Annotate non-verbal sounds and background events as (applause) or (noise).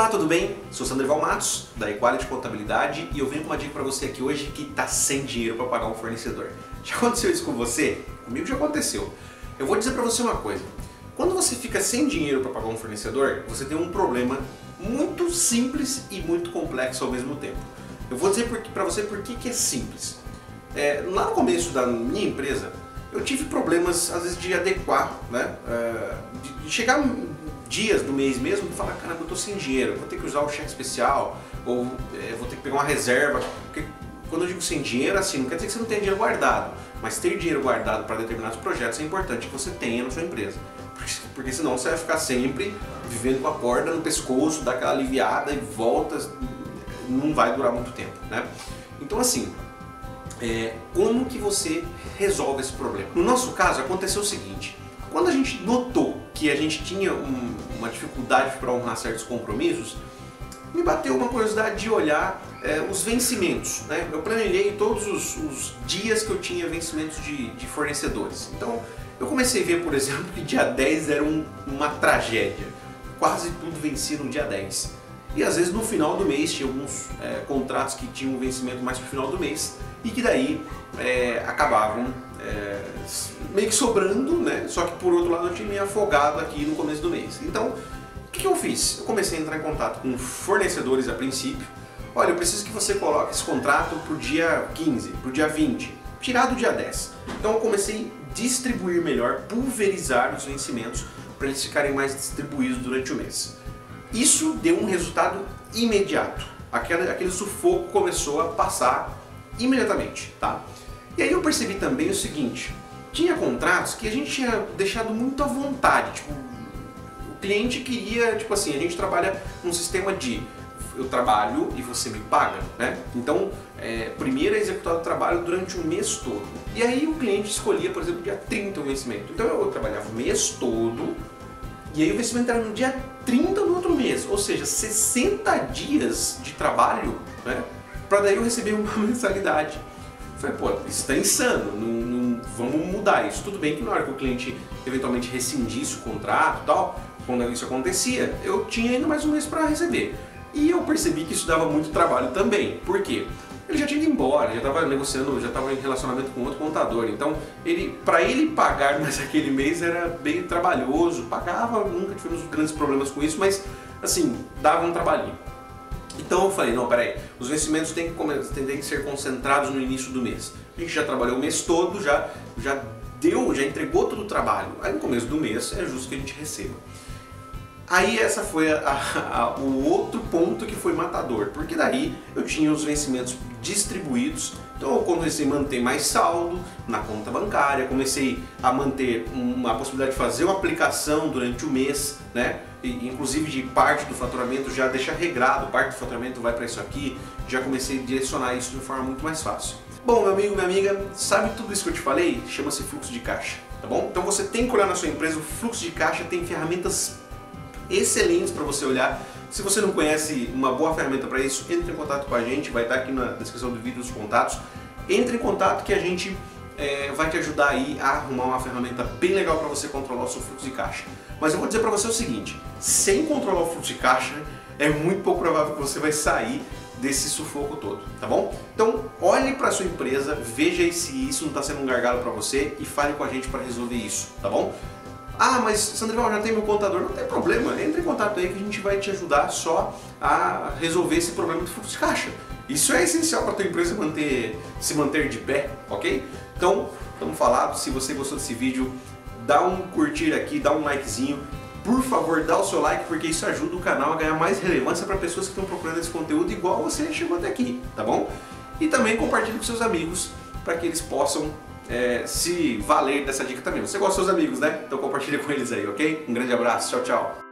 Olá, tudo bem? Sou Sandro Matos, da Equality Contabilidade, e eu venho com uma dica para você aqui hoje que está sem dinheiro para pagar um fornecedor. Já aconteceu isso com você? Comigo já aconteceu. Eu vou dizer para você uma coisa. Quando você fica sem dinheiro para pagar um fornecedor, você tem um problema muito simples e muito complexo ao mesmo tempo. Eu vou dizer para você por que é simples. É, lá no começo da minha empresa, eu tive problemas, às vezes, de adequar, né? É, de, chegar dias do mês mesmo e falar, cara, eu tô sem dinheiro, vou ter que usar o cheque especial, ou é, vou ter que pegar uma reserva. Porque quando eu digo sem dinheiro, assim, não quer dizer que você não tem dinheiro guardado, mas ter dinheiro guardado para determinados projetos é importante que você tenha na sua empresa. (laughs) Porque, senão você vai ficar sempre vivendo com a corda no pescoço, dá aquela aliviada e volta, não vai durar muito tempo, né? Então assim, é, como que você resolve esse problema? No nosso caso aconteceu o seguinte, quando a gente notou que a gente tinha um, uma dificuldade para honrar certos compromissos, me bateu uma curiosidade de olhar é, os vencimentos. Né? Eu planejei todos os, os, dias que eu tinha vencimentos de, de, fornecedores. Então eu comecei a ver, por (laughs) exemplo, que dia 10 era um, uma tragédia. Quase tudo vencia no dia 10. E às vezes no final do mês tinha alguns é, contratos que tinham um vencimento mais para o final do mês e que daí é, acabavam é, meio que sobrando, né? Só que por outro lado eu tinha me afogado aqui no começo do mês. Então, o que, que eu fiz? Eu comecei a entrar em contato com fornecedores a princípio. Olha, eu preciso que você coloque esse contrato para o dia 15, para o dia 20, tirar do dia 10. Então eu comecei a distribuir melhor, pulverizar os vencimentos para eles ficarem mais distribuídos durante o mês. Isso deu um resultado imediato. Aquele, aquele sufoco começou a passar imediatamente, tá? E aí eu percebi também o seguinte, tinha contratos que a gente tinha deixado muito à vontade, tipo, o cliente queria, tipo assim, a gente trabalha num sistema de eu trabalho e você me paga, né? Então, é, primeiro é executado o trabalho durante o mês todo. E aí o cliente escolhia, por exemplo, dia 30 o vencimento. Então eu trabalhava o mês todo e aí o vencimento era no dia 30 do outro mês, ou seja, 60 dias de trabalho, né? Para daí eu receber uma (laughs) mensalidade. Falei, pô, isso está insano, não, não, vamos mudar isso. Tudo bem que na hora que o cliente eventualmente rescindisse o contrato e tal, quando isso acontecia, eu tinha ainda mais um mês para receber. E eu percebi que isso dava muito trabalho também. Por quê? Ele já tinha ido embora, já estava negociando, já estava em relacionamento com outro contador. Então, ele, para ele pagar mais (laughs) aquele mês era bem trabalhoso. Pagava, nunca tivemos grandes problemas com isso, mas assim, dava um trabalhinho. Então eu falei, não, peraí, os vencimentos têm que, têm que ser concentrados no início do mês. A gente já trabalhou o mês todo, já, já deu, já entregou todo o trabalho. Aí no começo do mês é justo que a gente receba. Aí essa foi a, a, a, o outro ponto que foi matador, porque daí eu tinha os vencimentos distribuídos, então eu comecei a manter mais saldo na conta bancária, comecei a manter uma possibilidade de fazer uma aplicação durante o mês, né? E, inclusive de parte do faturamento já deixa regrado, parte do faturamento vai para isso aqui, já comecei a direcionar isso de forma muito mais fácil. Bom, meu amigo, minha amiga, sabe tudo isso que eu te falei? Chama-se fluxo de caixa, tá bom? Então você tem que olhar na sua empresa, o fluxo de caixa tem ferramentas excelentes para você olhar. Se você não conhece uma boa ferramenta para isso, entre em contato com a gente, vai estar aqui na descrição do vídeo os contatos. Entre em contato que a gente é, vai te ajudar aí a arrumar uma ferramenta bem legal para você controlar o seu fluxo de caixa. Mas eu vou dizer para você o seguinte, sem controlar o fluxo de caixa, é muito pouco provável que você vai sair desse sufoco todo, tá bom? Então olhe para sua empresa, veja se isso não está sendo um gargalo para você e fale com a gente para resolver isso, tá bom? Ah, mas Sandrão, já tem meu contador. Não tem problema, entre em contato aí que a gente vai te ajudar só a resolver esse problema do fluxo de caixa. Isso é essencial para a tua empresa manter, se manter de pé, ok? Então, estamos falados. Se você gostou desse vídeo, dá um curtir aqui, dá um likezinho. Por favor, dá o seu like porque isso ajuda o canal a ganhar mais relevância para pessoas que estão procurando esse conteúdo igual você chegou até aqui, tá bom? E também compartilhe com seus amigos para que eles possam é, se valer dessa dica também. Você gosta dos seus amigos, né? Então compartilha com eles aí, ok? Um grande abraço, tchau, tchau.